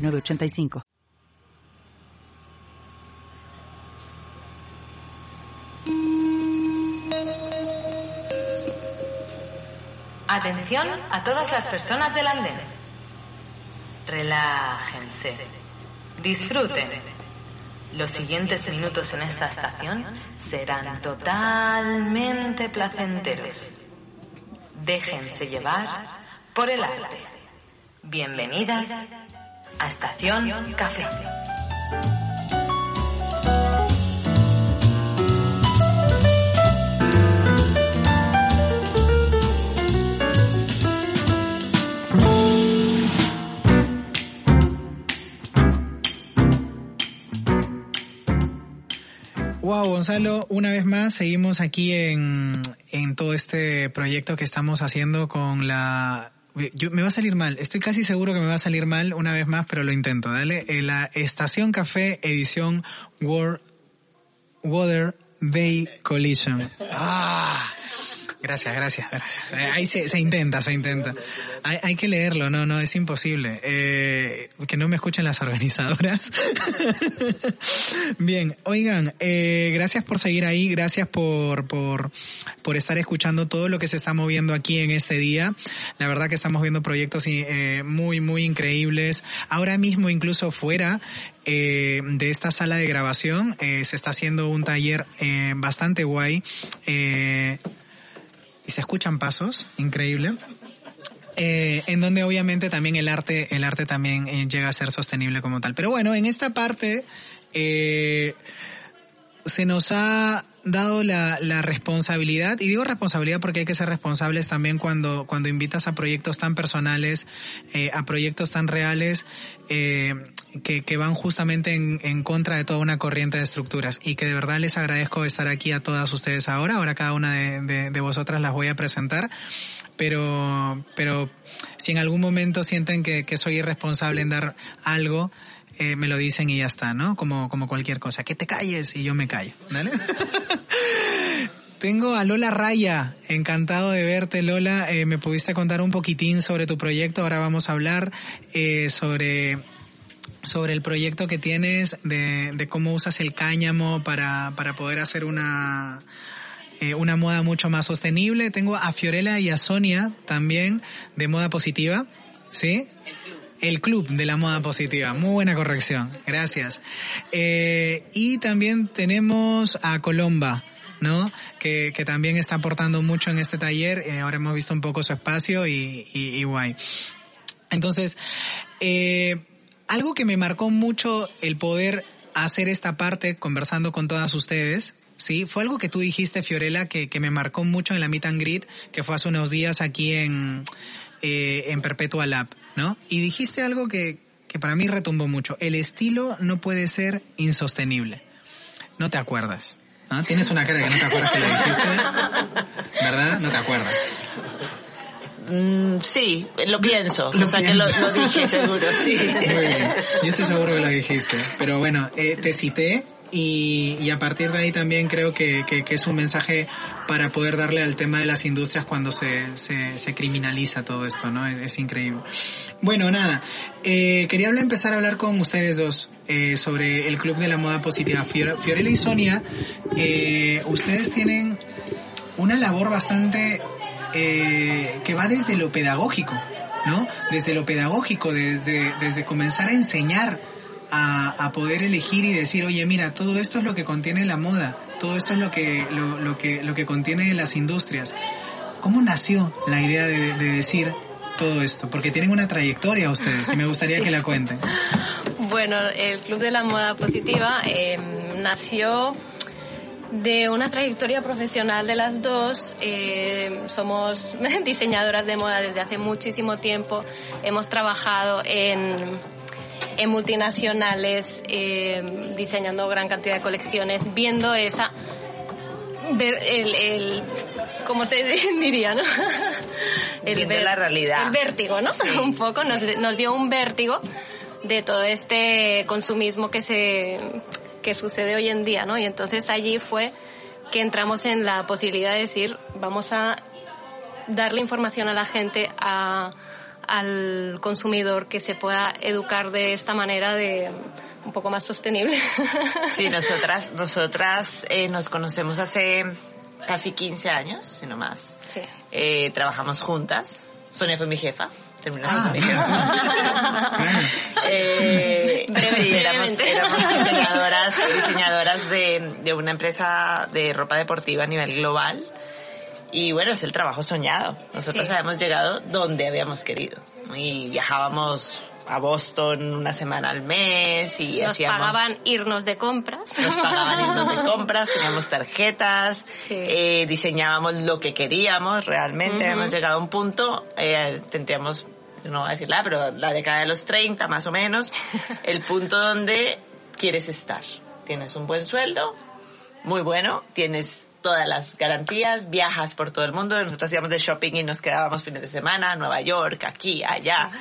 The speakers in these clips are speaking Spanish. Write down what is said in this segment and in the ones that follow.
906985. Atención a todas las personas del andén. Relájense. Disfruten. Los siguientes minutos en esta estación serán totalmente placenteros. Déjense llevar por el arte. Bienvenidas a Estación Café. Wow, Gonzalo, una vez más seguimos aquí en, en todo este proyecto que estamos haciendo con la yo, me va a salir mal, estoy casi seguro que me va a salir mal una vez más, pero lo intento, dale. Eh, la Estación Café edición World Water Bay Collision. Ah, Gracias, gracias, gracias. Eh, ahí se, intenta, se intenta. Hay, hay, que leerlo, no, no, es imposible. Eh, que no me escuchen las organizadoras. Bien, oigan, eh, gracias por seguir ahí, gracias por, por, por estar escuchando todo lo que se está moviendo aquí en este día. La verdad que estamos viendo proyectos eh, muy, muy increíbles. Ahora mismo, incluso fuera, de esta sala de grabación eh, se está haciendo un taller bastante guay y se escuchan pasos, increíble. Eh, en donde obviamente también el arte, el arte también eh, llega a ser sostenible como tal. Pero bueno, en esta parte eh, se nos ha dado la, la, responsabilidad, y digo responsabilidad porque hay que ser responsables también cuando, cuando invitas a proyectos tan personales, eh, a proyectos tan reales, eh, que, que, van justamente en, en, contra de toda una corriente de estructuras. Y que de verdad les agradezco estar aquí a todas ustedes ahora. Ahora cada una de, de, de vosotras las voy a presentar. Pero, pero si en algún momento sienten que, que soy irresponsable en dar algo, eh, me lo dicen y ya está, ¿no? Como, como cualquier cosa. Que te calles y yo me callo, ¿vale? Tengo a Lola Raya, encantado de verte Lola, eh, me pudiste contar un poquitín sobre tu proyecto, ahora vamos a hablar eh, sobre sobre el proyecto que tienes de, de cómo usas el cáñamo para, para poder hacer una, eh, una moda mucho más sostenible. Tengo a Fiorella y a Sonia también de moda positiva, ¿sí? El club de la moda positiva. Muy buena corrección. Gracias. Eh, y también tenemos a Colomba. ¿no? Que, que también está aportando mucho en este taller. Eh, ahora hemos visto un poco su espacio y, y, y guay. Entonces, eh, algo que me marcó mucho el poder hacer esta parte conversando con todas ustedes, sí, fue algo que tú dijiste, Fiorella, que, que me marcó mucho en la Meet and Greet, que fue hace unos días aquí en, eh, en Perpetua Lab, ¿no? Y dijiste algo que, que para mí retumbó mucho. El estilo no puede ser insostenible. No te acuerdas. ¿no? Tienes una cara que no te acuerdas que lo dijiste, ¿verdad? No te acuerdas. Mm, sí, lo pienso. Lo o sea pienso. que lo, lo, dije seguro, sí. Muy bien. Yo estoy seguro que lo dijiste. Pero bueno, eh, te cité y, y, a partir de ahí también creo que, que, que, es un mensaje para poder darle al tema de las industrias cuando se, se, se criminaliza todo esto, ¿no? Es, increíble. Bueno, nada, eh, quería empezar a hablar con ustedes dos eh, sobre el Club de la Moda Positiva. Fior, Fiorella y Sonia, eh, ustedes tienen una labor bastante eh, que va desde lo pedagógico, ¿no? Desde lo pedagógico, desde, desde comenzar a enseñar a, a, poder elegir y decir, oye, mira, todo esto es lo que contiene la moda, todo esto es lo que, lo, lo que, lo que contiene las industrias. ¿Cómo nació la idea de, de decir todo esto? Porque tienen una trayectoria ustedes y me gustaría sí. que la cuenten. Bueno, el Club de la Moda Positiva eh, nació de una trayectoria profesional de las dos. Eh, somos diseñadoras de moda desde hace muchísimo tiempo. Hemos trabajado en en multinacionales, eh, diseñando gran cantidad de colecciones, viendo esa el, el ¿cómo se diría, no? El la realidad. El vértigo, ¿no? un poco, nos, nos dio un vértigo de todo este consumismo que se que sucede hoy en día, ¿no? Y entonces allí fue que entramos en la posibilidad de decir, vamos a darle información a la gente, a, al consumidor, que se pueda educar de esta manera de un poco más sostenible. Sí, nosotras, nosotras eh, nos conocemos hace casi 15 años, si no más. Sí. Eh, trabajamos juntas. Sonia fue mi jefa. Terminó Ah, mi jefa. Eh, sí, éramos, éramos diseñadoras, diseñadoras de, de una empresa de ropa deportiva a nivel global. Y bueno, es el trabajo soñado. Nosotros Sí. habíamos llegado donde habíamos querido. Y viajábamos a Boston una semana al mes y Nos hacíamos... pagaban irnos de compras. Nos pagaban irnos de compras, teníamos tarjetas, Sí. eh, diseñábamos lo que queríamos realmente. Ujú. Hemos llegado a un punto, eh, tendríamos, no voy a decirla, pero la década de los 30 más o menos, el punto donde quieres estar. Tienes un buen sueldo, muy bueno, tienes todas las garantías, viajas por todo el mundo, nosotros íbamos de shopping y nos quedábamos fines de semana, Nueva York, aquí, allá.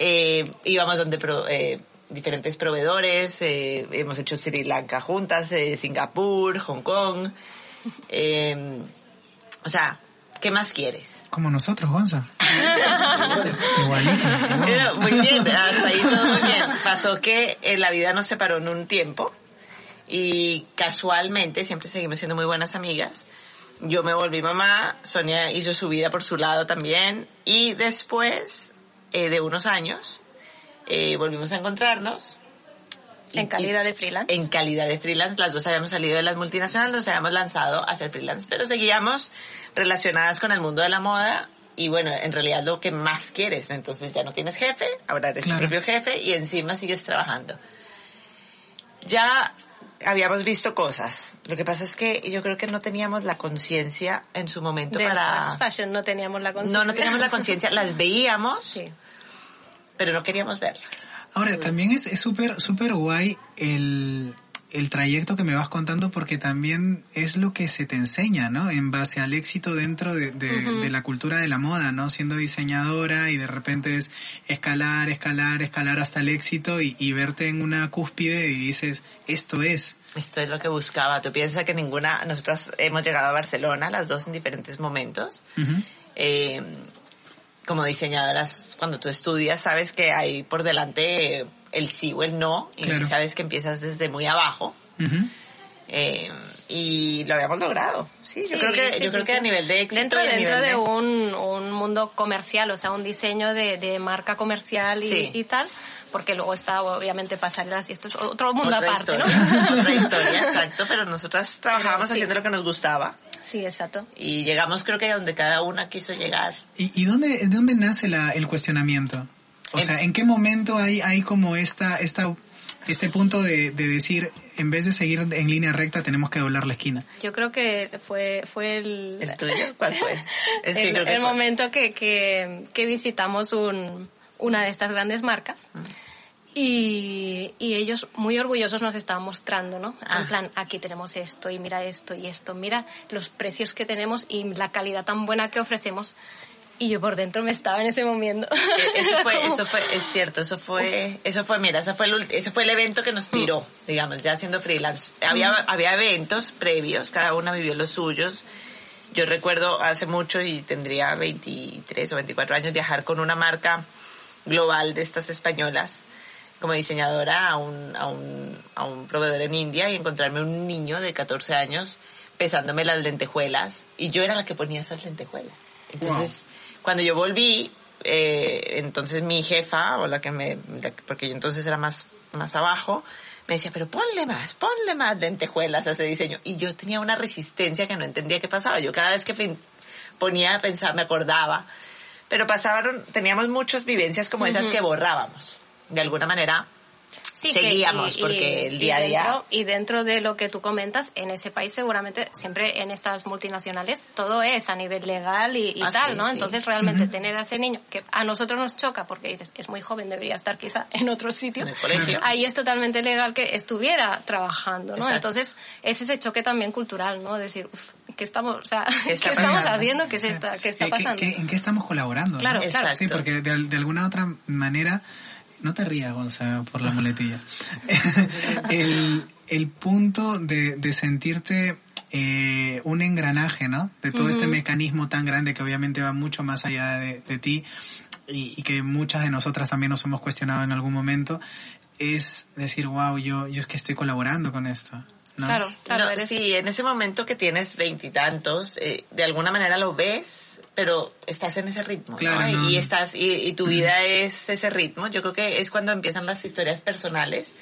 Eh, íbamos donde pro- eh, diferentes proveedores, eh, hemos hecho Sri Lanka juntas, eh, Singapur, Hong Kong. eh, o sea, ¿qué más quieres? Como nosotros, Gonza. Igualito. Muy bien, hasta ahí todo muy bien. Pasó que eh, la vida nos separó en un tiempo y casualmente siempre seguimos siendo muy buenas amigas. Yo me volví mamá, Sonia hizo su vida por su lado también y después eh, de unos años eh, volvimos a encontrarnos. Y- En calidad de freelance. en calidad de freelance. Las dos habíamos salido de las multinacionales, nos habíamos lanzado a ser freelance, pero seguíamos relacionadas con el mundo de la moda. Y bueno, en realidad lo que más quieres, entonces ya no tienes jefe, ahora eres Claro. tu propio jefe y encima sigues trabajando. Ya habíamos visto cosas. Lo que pasa es que yo creo que no teníamos la conciencia en su momento de para... fast fashion no teníamos la conciencia. No, no teníamos la conciencia. Las veíamos, Sí. pero no queríamos verlas. Ahora, también es es súper, súper guay el, el trayecto que me vas contando porque también es lo que se te enseña, ¿no? En base al éxito dentro de, de- la cultura de la moda, ¿no? Siendo diseñadora y de repente es escalar, escalar, escalar hasta el éxito y, y verte en una cúspide y dices, esto es. Esto es lo que buscaba. Tú piensas que ninguna, nosotras hemos llegado a Barcelona, las dos en diferentes momentos. Eh, como diseñadoras, cuando tú estudias, sabes que hay por delante el sí o el no, y Claro. sabes que empiezas desde muy abajo. Eh, y lo habíamos logrado. Sí, yo creo que, sí, yo sí, creo que sí. a nivel de éxito Dentro, dentro de un, un mundo comercial, o sea, un diseño de, de marca comercial y, Sí. y tal, porque luego está obviamente pasarelas y esto es otro mundo otra aparte, historia, ¿no? otra historia, exacto, pero nosotras trabajábamos haciendo lo que nos gustaba Sí, exacto. y llegamos creo que a donde cada una quiso llegar. ¿Y, y dónde, de dónde nace la, el cuestionamiento? O En- sea, ¿en qué momento hay, hay como esta, esta, este punto de, de decir, en vez de seguir en línea recta, tenemos que doblar la esquina? Yo creo que fue, fue el, ¿El tuyo? ¿Cuál fue? Es que el, que el fue- momento que, que, que visitamos un, una de estas grandes marcas. Mm. Y, y ellos muy orgullosos nos estaban mostrando, ¿no? Ah. En plan, aquí tenemos esto y mira esto y esto, mira los precios que tenemos y la calidad tan buena que ofrecemos. Y yo por dentro me estaba en ese momento. Eso Era fue, como- eso fue, es cierto, eso fue, eso fue, mira, ese fue el, ese fue el evento que nos tiró, digamos, ya siendo freelance. Había, había eventos previos, cada una vivió los suyos. Yo recuerdo hace mucho y tendría 23 o 24 años viajar con una marca global de estas españolas como diseñadora a un, a un, a un proveedor en India y encontrarme un niño de 14 años pesándome las lentejuelas y yo era la que ponía esas lentejuelas. Entonces, cuando yo volví, eh, entonces mi jefa, o la que me, la porque yo entonces era más, más abajo, me decía, pero ponle más, ponle más lentejuelas a ese diseño. Y yo tenía una resistencia que no entendía qué pasaba. Yo cada vez que ponía a pensar, me acordaba. Pero pasaron, teníamos muchas vivencias como esas que borrábamos. De alguna manera, Sí, que- seguíamos, y- porque y- el día a día... y dentro de lo que tú comentas, en ese país seguramente, siempre en estas multinacionales, todo es a nivel legal y, y Ah, tal, sí, ¿no? sí. Entonces realmente tener a ese niño, que a nosotros nos choca porque dices, es muy joven, debería estar quizá en otro sitio. En el colegio. Ahí es totalmente legal que estuviera trabajando, ¿no? Exacto. Entonces es ese choque también cultural, ¿no? Decir, uff, ¿qué estamos, o sea, ¿Qué ¿qué, está estamos haciendo? ¿Qué, es Sí. esta, ¿Qué está Eh, ¿qué- pasando? qué- ¿En qué estamos colaborando? no? Claro, claro. Sí, porque de, de alguna otra manera, no te rías, Gonza, por la muletilla. el, el punto de, de sentirte eh, un engranaje, ¿no? De todo este mecanismo tan grande que obviamente va mucho más allá de, de ti y, y que muchas de nosotras también nos hemos cuestionado en algún momento, es decir, wow, yo, yo es que estoy colaborando con esto. ¿no? Claro, claro, No, eres- sí, en ese momento que tienes veintitantos, eh, de alguna manera lo ves, pero estás en ese ritmo. Claro, no, y no. estás y, y tu vida es ese ritmo. Yo creo que es cuando empiezan las historias personales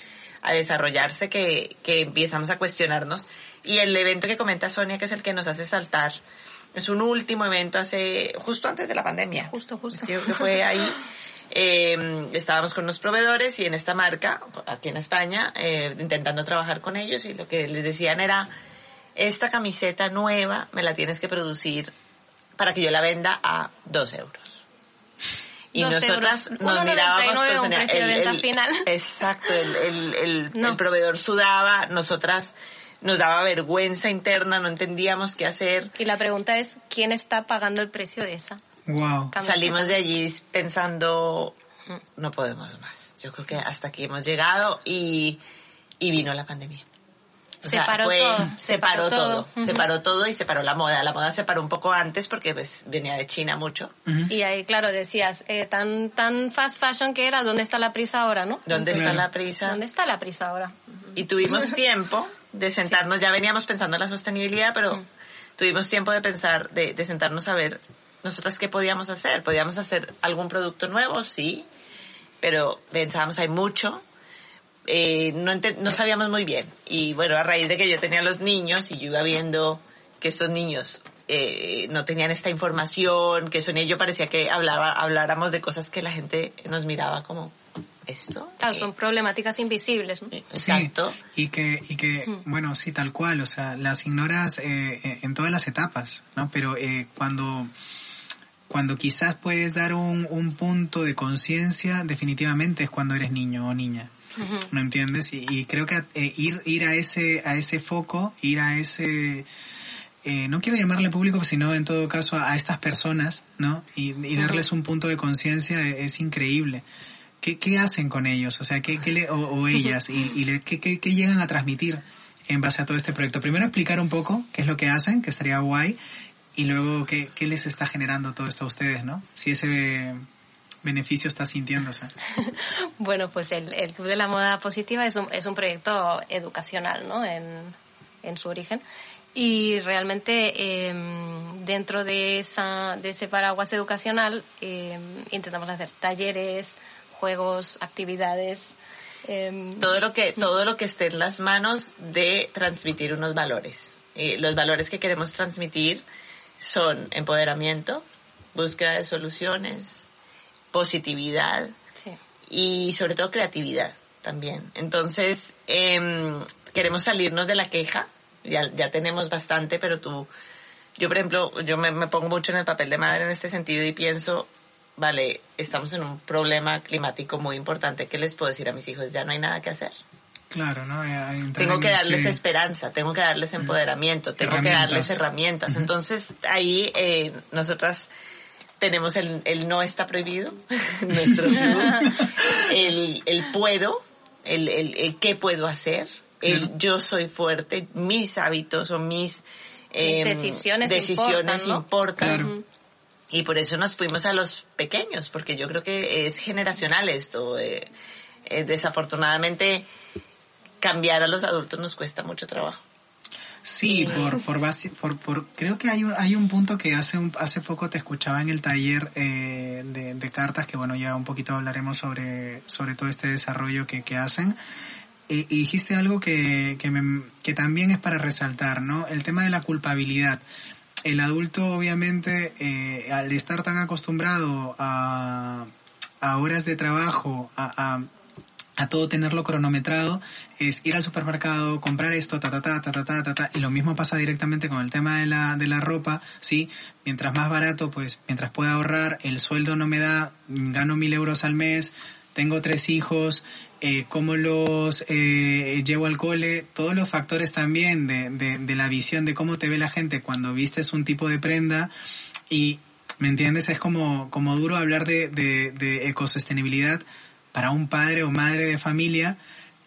a desarrollarse que, que empezamos a cuestionarnos. Y el evento que comenta Sonia, que es el que nos hace saltar, es un último evento hace justo antes de la pandemia. Justo, justo. Yo creo que fue ahí. Eh, estábamos con los proveedores y en esta marca, aquí en España, eh, intentando trabajar con ellos y lo que les decían era, esta camiseta nueva me la tienes que producir para que yo la venda a dos euros. Y Dos nosotras euros. nos 1,99 mirábamos precio de venta final. Exacto, el, el, el, No. el proveedor sudaba, nosotras nos daba vergüenza interna, no entendíamos qué hacer. Y la pregunta es, ¿quién está pagando el precio de esa? Wow. Salimos de allí pensando, no podemos más. Yo creo que hasta aquí hemos llegado y, y vino la pandemia. O sea, Separó fue- todo, Separó separó todo. todo. Separó todo y separó la moda. La moda se paró un poco antes porque pues venía de China mucho. Y ahí, claro, decías, eh, tan, tan fast fashion que era, ¿dónde está la prisa ahora, no? ¿Dónde está la prisa? ¿Dónde está la prisa ahora? Y tuvimos tiempo de sentarnos, ya veníamos pensando en la sostenibilidad, pero tuvimos tiempo de pensar, de, de sentarnos a ver nosotras qué podíamos hacer. ¿Podíamos hacer algún producto nuevo? Sí, pero pensábamos, hay mucho. Eh, no, sabíamos muy bien. Y bueno, a raíz de que yo tenía los niños y yo iba viendo que estos niños eh, no tenían esta información, que Sonia y yo parecía que hablaba, habláramos de cosas que la gente nos miraba como, ¿esto? Claro, Eh, son problemáticas invisibles, ¿no? Exacto. Sí, y que, y que bueno, sí, tal cual, o sea, las ignoras eh, eh, en todas las etapas, ¿no? Pero eh, cuando, cuando quizás puedes dar un, un punto de conciencia, definitivamente es cuando eres niño o niña. ¿Me entiendes? Y, y creo que eh, ir, ir a ese, a ese foco, ir a ese, eh, no quiero llamarle público, sino en todo caso a, a estas personas, ¿no? Y, y darles un punto de conciencia es, es increíble. ¿Qué, ¿Qué hacen con ellos? O sea, ¿qué, qué le, o, o ellas? ¿Y, y le- qué, qué llegan a transmitir en base a todo este proyecto? Primero explicar un poco qué es lo que hacen, que estaría guay, y luego qué, qué les está generando todo esto a ustedes, ¿no? Si ese beneficio está sintiéndose. Bueno, pues el, el Club de la Moda Positiva es un, es un proyecto educacional, ¿no? En, en su origen. Y realmente eh, dentro de, esa, de ese paraguas educacional eh, intentamos hacer talleres, juegos, actividades. eh, todo lo que todo lo que esté en las manos de transmitir unos valores Eh, los valores que queremos transmitir son empoderamiento búsqueda de soluciones positividad sí. y sobre todo creatividad también. Entonces em, queremos salirnos de la queja. Ya ya tenemos bastante pero tú yo por ejemplo yo me, me pongo mucho en el papel de madre en este sentido y pienso vale estamos en un problema climático muy importante qué les puedo decir a mis hijos ya no hay nada que hacer. Claro, ¿no? Eh, tengo en que darles ese- esperanza, tengo que darles empoderamiento, tengo que darles herramientas. Entonces ahí eh, nosotras tenemos el, el no está prohibido, nuestro club, el, el puedo, el, el, el qué puedo hacer, el yo soy fuerte, mis hábitos o mis em, decisiones decisiones importan, ¿no? importan. Claro. Y por eso nos fuimos a los pequeños, porque yo creo que es generacional esto. eh, eh, desafortunadamente, cambiar a los adultos nos cuesta mucho trabajo. Sí, por, por base, por, por, creo que hay un, hay un punto que hace un, hace poco te escuchaba en el taller eh, de, de cartas, que bueno, ya un poquito hablaremos sobre, sobre todo este desarrollo que, que hacen. Y, y dijiste algo que, que, me- que también es para resaltar, ¿no? El tema de la culpabilidad. El adulto, obviamente, eh, al estar tan acostumbrado a, a horas de trabajo, a, a todo tenerlo cronometrado, es ir al supermercado, comprar esto, ta, ta, ta, ta, ta, ta, ta, ta, y lo mismo pasa directamente con el tema de la, de la ropa, ¿sí? Mientras más barato, pues, mientras pueda ahorrar, el sueldo no me da, gano mil euros al mes, tengo tres hijos, eh, cómo los eh, llevo al cole, todos los factores también de, de, de la visión de cómo te ve la gente cuando vistes un tipo de prenda y, ¿me entiendes? Es como, como duro hablar de, de, de ecosostenibilidad para un padre o madre de familia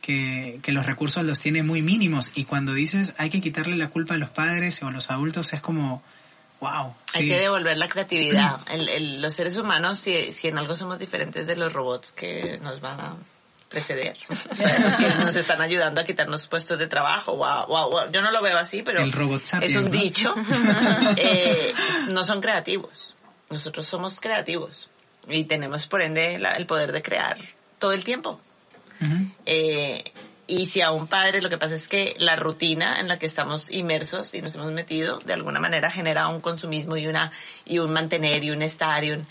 que, que, los recursos los tiene muy mínimos y cuando dices hay que quitarle la culpa a los padres o a los adultos es como wow sí. hay que devolver la creatividad el, el, los seres humanos si, si en algo somos diferentes de los robots que nos van a preceder que nos están ayudando a quitarnos puestos de trabajo wow, wow, wow. yo no lo veo así pero el robot sapiens, es un ¿no? dicho eh, no son creativos nosotros somos creativos y tenemos por ende la, el poder de crear todo el tiempo. Uh -huh. eh, y si a un padre lo que pasa es que la rutina en la que estamos inmersos y nos hemos metido de alguna manera genera un consumismo y una y un mantener y un estar y un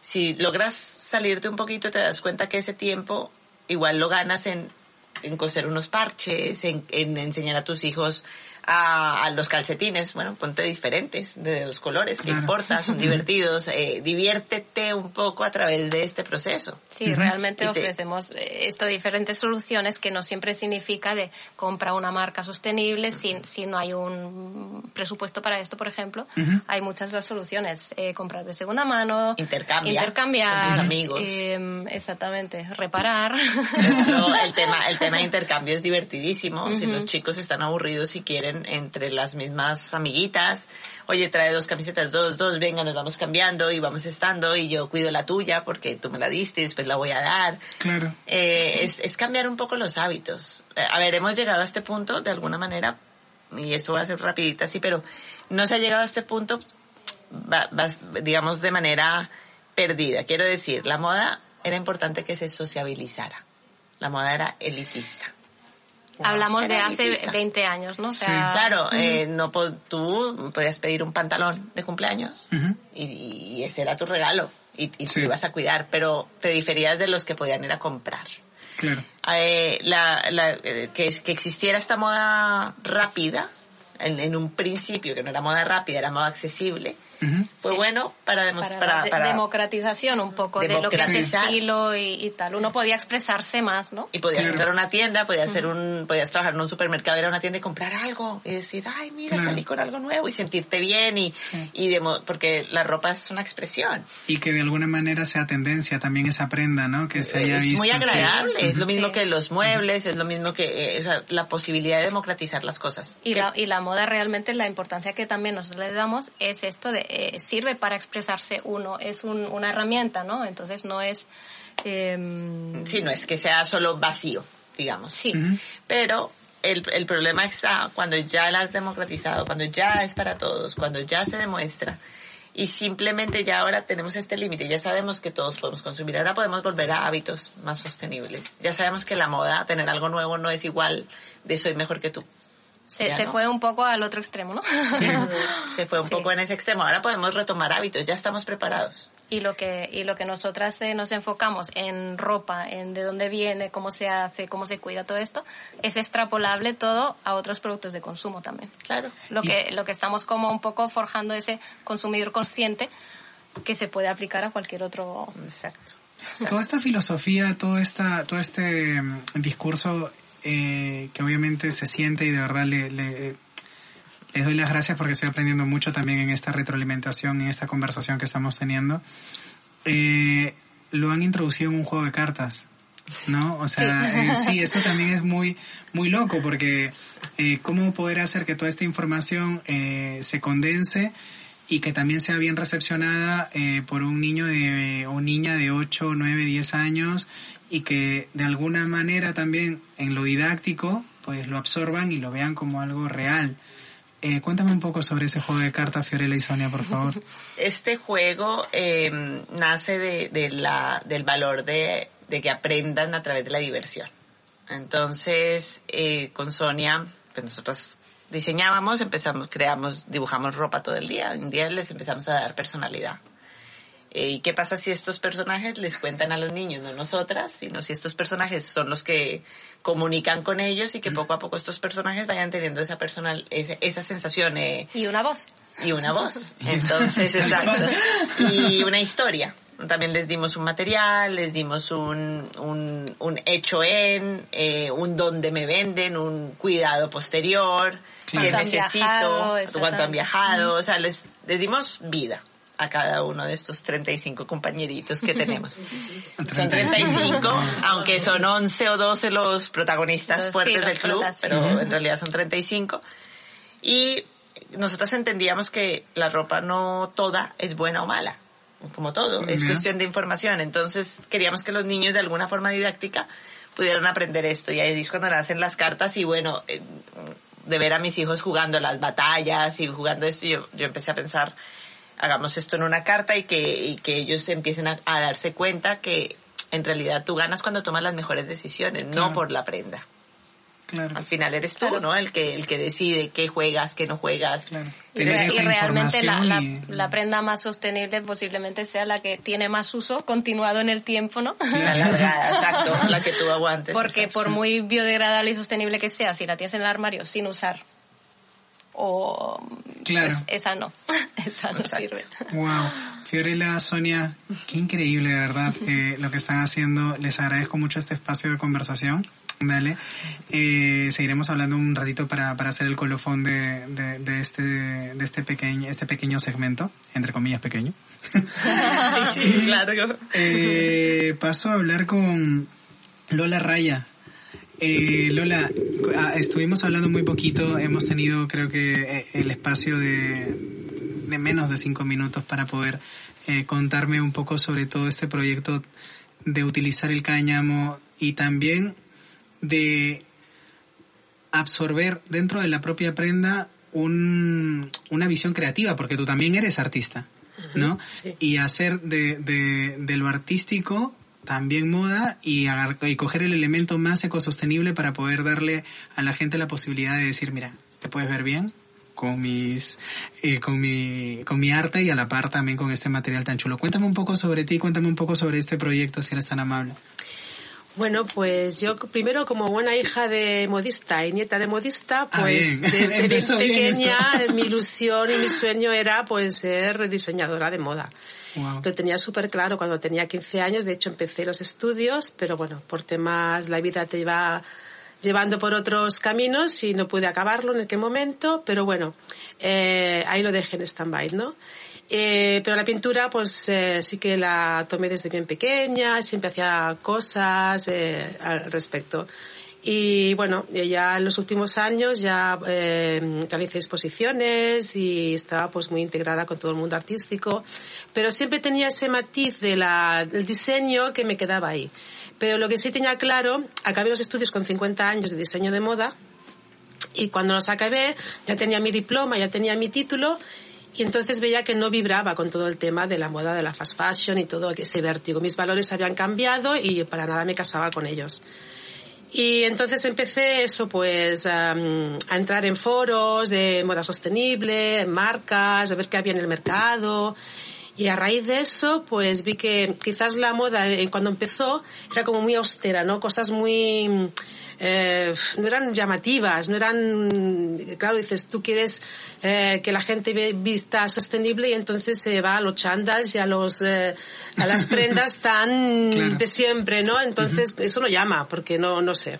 si logras salirte un poquito te das cuenta que ese tiempo igual lo ganas en, en coser unos parches, en, en enseñar a tus hijos a, a, los calcetines, bueno, ponte diferentes, de los colores, claro. que importa, son divertidos, eh, diviértete un poco a través de este proceso. Sí, uh -huh. realmente te... ofrecemos eh, esto diferentes soluciones que no siempre significa de compra una marca sostenible si, si no hay un presupuesto para esto, por ejemplo. Uh -huh. Hay muchas otras soluciones, eh, comprar de segunda mano, Intercambia intercambiar, con tus amigos. Eh, exactamente, reparar. No, el tema, el tema de intercambio es divertidísimo. Uh -huh. Si los chicos están aburridos y quieren entre las mismas amiguitas. Oye, trae dos camisetas, dos, dos, venga, nos vamos cambiando y vamos estando y yo cuido la tuya porque tú me la diste y después la voy a dar. Claro. Eh, es, es cambiar un poco los hábitos. Eh, a ver, hemos llegado a este punto de alguna manera, y esto va a ser rapidita así, pero no se ha llegado a este punto, va, va, digamos, de manera perdida. Quiero decir, la moda era importante que se sociabilizara. La moda era elitista. Wow. Hablamos de hace elitista. 20 años, ¿no? O sea, sí. Claro, uh -huh. eh, no tú podías pedir un pantalón de cumpleaños uh -huh. y, y, ese era tu regalo y, y sí. te ibas a cuidar, pero te diferías de los que podían ir a comprar. Claro. Eh, la, la, eh, que, que existiera esta moda rápida, en, en, un principio, que no era moda rápida, era moda accesible, uh -huh. fue bueno para, para, para, de, para, democratización un poco de lo que es estilo y, y, tal. Uno podía expresarse más, ¿no? Y podías claro. entrar a una tienda, podías hacer un, podías trabajar en un supermercado, ir a una tienda y comprar algo y decir, ay, mira, claro. salí con algo nuevo y sentirte bien y, sí. y de, porque la ropa es una expresión. Y que de alguna manera sea tendencia también esa prenda, ¿no? Que se haya es visto. muy agradable, sí. es lo mismo que los muebles, es lo mismo que eh, o sea, la posibilidad de democratizar las cosas. Y la, y la moda realmente, la importancia que también nosotros le damos es esto de, eh, sirve para expresarse uno, es un, una herramienta, ¿no? Entonces no es... Eh, sí, no es que sea solo vacío, digamos. Sí. Uh -huh. Pero el, el problema está cuando ya la has democratizado, cuando ya es para todos, cuando ya se demuestra y simplemente ya ahora tenemos este límite, ya sabemos que todos podemos consumir, ahora podemos volver a hábitos más sostenibles. Ya sabemos que la moda, tener algo nuevo no es igual de soy mejor que tú. Se, se no. fue un poco al otro extremo, ¿no? Sí, se fue un sí. poco en ese extremo. Ahora podemos retomar hábitos, ya estamos preparados. Y lo que, y lo que nosotras eh, nos enfocamos en ropa, en de dónde viene, cómo se hace, cómo se cuida todo esto, es extrapolable todo a otros productos de consumo también. Claro. Lo que, lo que estamos como un poco forjando ese consumidor consciente que se puede aplicar a cualquier otro. Exacto. Toda esta filosofía, todo esta, todo este um, discurso eh, que obviamente se siente y de verdad le, le, les doy las gracias porque estoy aprendiendo mucho también en esta retroalimentación y esta conversación que estamos teniendo. Eh, lo han introducido en un juego de cartas, ¿no? O sea, sí, eh, sí eso también es muy, muy loco porque eh, cómo poder hacer que toda esta información se condense y que también sea bien recepcionada eh, por un niño de, o niña de 8, 9, 10 años y que de alguna manera también en lo didáctico pues lo absorban y lo vean como algo real. Eh, cuéntame un poco sobre ese juego de cartas, Fiorella y Sonia, por favor. Este juego eh, nace de, de, la, del valor de, de, que aprendan a través de la diversión. Entonces, eh, con Sonia, pues nosotros diseñábamos, empezamos, creamos, dibujamos ropa todo el día. Un día les empezamos a dar personalidad Eh, ¿Y qué pasa si estos personajes les cuentan a los niños, no nosotras, sino si estos personajes son los que comunican con ellos y que poco a poco estos personajes vayan teniendo esa personal, esa, esa sensación. Eh, y una voz. Y una voz. Entonces, exacto. Y una historia. También les dimos un material, les dimos un, un, un hecho en, eh, un donde me venden, un cuidado posterior, que necesito, cuánto han viajado, o sea, les, les dimos vida a cada uno de estos 35 compañeritos que tenemos. Son 35, aunque son 11 o 12 los protagonistas fuertes del club, pero en realidad son 35. Y nosotros entendíamos que la ropa no toda es buena o mala como todo, es cuestión de información. Entonces queríamos que los niños de alguna forma didáctica pudieran aprender esto. Y ahí es cuando nacen las cartas y bueno, eh, de ver a mis hijos jugando las batallas y jugando esto, yo, yo empecé a pensar, hagamos esto en una carta y que, y que ellos empiecen a, darse cuenta que en realidad tú ganas cuando tomas las mejores decisiones, no por la prenda. Al final eres tú, ¿no? El que, el que decide qué juegas, qué no juegas. Y, realmente la, la, prenda más sostenible posiblemente sea la que tiene más uso continuado en el tiempo, ¿no? La largada, exacto, la que tú aguantes. Porque por muy biodegradable y sostenible que sea, si la tienes en el armario sin usar, o claro. Pues, esa no, esa no sirve. Wow, Fiorella, Sonia, qué increíble de verdad eh, lo que están haciendo. Les agradezco mucho este espacio de conversación. Dale. Eh, seguiremos hablando un ratito para, para hacer el colofón de, de, este, de este pequeño, este pequeño segmento, entre comillas pequeño. sí, sí, claro. Eh, paso a hablar con Lola Raya. Eh, Lola, ah, estuvimos hablando muy poquito, hemos tenido creo que eh, el espacio de, de menos de cinco minutos para poder eh, contarme un poco sobre todo este proyecto de utilizar el cáñamo y también de absorber dentro de la propia prenda un, una visión creativa, porque tú también eres artista, ¿no? Y hacer de, de, de, lo artístico también moda y, y coger el elemento más ecosostenible para poder darle a la gente la posibilidad de decir, mira, te puedes ver bien con mis eh, con mi con mi arte y a la par también con este material tan chulo. Cuéntame un poco sobre ti, cuéntame un poco sobre este proyecto si eres tan amable. Bueno, pues yo primero como buena hija de modista y nieta de modista, ah, pues desde pequeña mi ilusión y mi sueño era pues ser diseñadora de moda. Lo tenía súper claro cuando tenía 15 años, de hecho empecé los estudios, pero bueno, por temas la vida te iba llevando por otros caminos y no pude acabarlo en aquel momento, pero bueno, eh, ahí lo dejé en stand-by, ¿no? Eh, pero la pintura, pues eh, sí que la tomé desde bien pequeña, siempre hacía cosas eh, al respecto. Y bueno, ya en los últimos años ya eh, realicé exposiciones y estaba pues muy integrada con todo el mundo artístico, pero siempre tenía ese matiz de la, del diseño que me quedaba ahí. Pero lo que sí tenía claro, acabé los estudios con 50 años de diseño de moda y cuando los acabé ya tenía mi diploma, ya tenía mi título y entonces veía que no vibraba con todo el tema de la moda, de la fast fashion y todo ese vértigo. Mis valores habían cambiado y para nada me casaba con ellos. Y entonces empecé eso, pues, a entrar en foros de moda sostenible, en marcas, a ver qué había en el mercado. Y a raíz de eso, pues vi que quizás la moda, eh, cuando empezó, era como muy austera, ¿no? Cosas muy, eh, no eran llamativas, no eran, claro, dices, tú quieres eh, que la gente vista sostenible y entonces se va a los chandals y a los, eh, a las prendas tan de siempre, ¿no? Entonces eso no llama, porque no, no sé.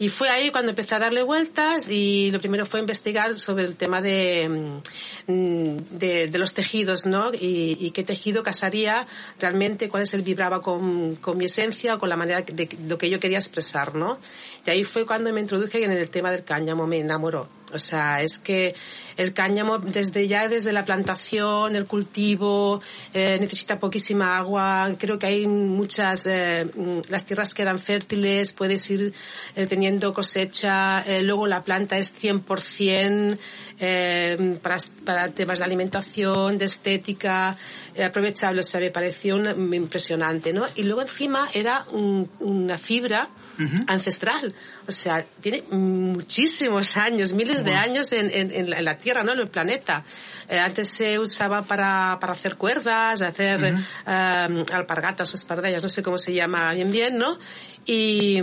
Y fue ahí cuando empecé a darle vueltas y lo primero fue investigar sobre el tema de, mm, de, de los tejidos, ¿no? Y, y, qué tejido casaría realmente, cuál es el vibraba con, con mi esencia o con la manera de, de lo que yo quería expresar, ¿no? Y ahí fue cuando me introduje en el tema del cáñamo, me enamoró. O sea, es que el cáñamo desde ya, desde la plantación, el cultivo, eh, necesita poquísima agua. Creo que hay muchas, eh, mm, las tierras quedan fértiles, puedes ir eh, teniendo cosecha. Eh, luego la planta es 100% eh, para, para temas de alimentación, de estética, aprovechable. O sea, me pareció impresionante, ¿no? Y luego encima era un, una fibra ancestral. O sea, tiene muchísimos años, miles de años en, en, la Tierra, ¿no? En el planeta. Eh, antes se usaba para, para hacer cuerdas, hacer eh, alpargatas o espardillas, no sé cómo se llama bien bien, ¿no? Y,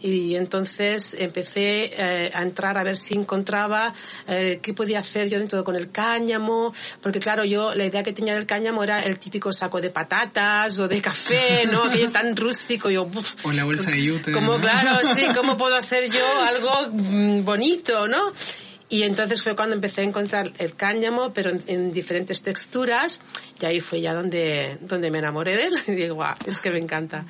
y entonces empecé eh, a entrar a ver si encontraba eh, qué podía hacer yo dentro con el cáñamo, porque claro, yo la idea que tenía del cáñamo era el típico saco de patatas o de café, ¿no? Aquello tan rústico, yo... o la bolsa de yute. Como, claro, sí, ¿cómo puedo hacer yo algo mm, bonito, ¿no? Y entonces fue cuando empecé a encontrar el cáñamo, pero en, diferentes texturas, y ahí fue ya donde, donde me enamoré de él. Y digo, guau, es que me encanta.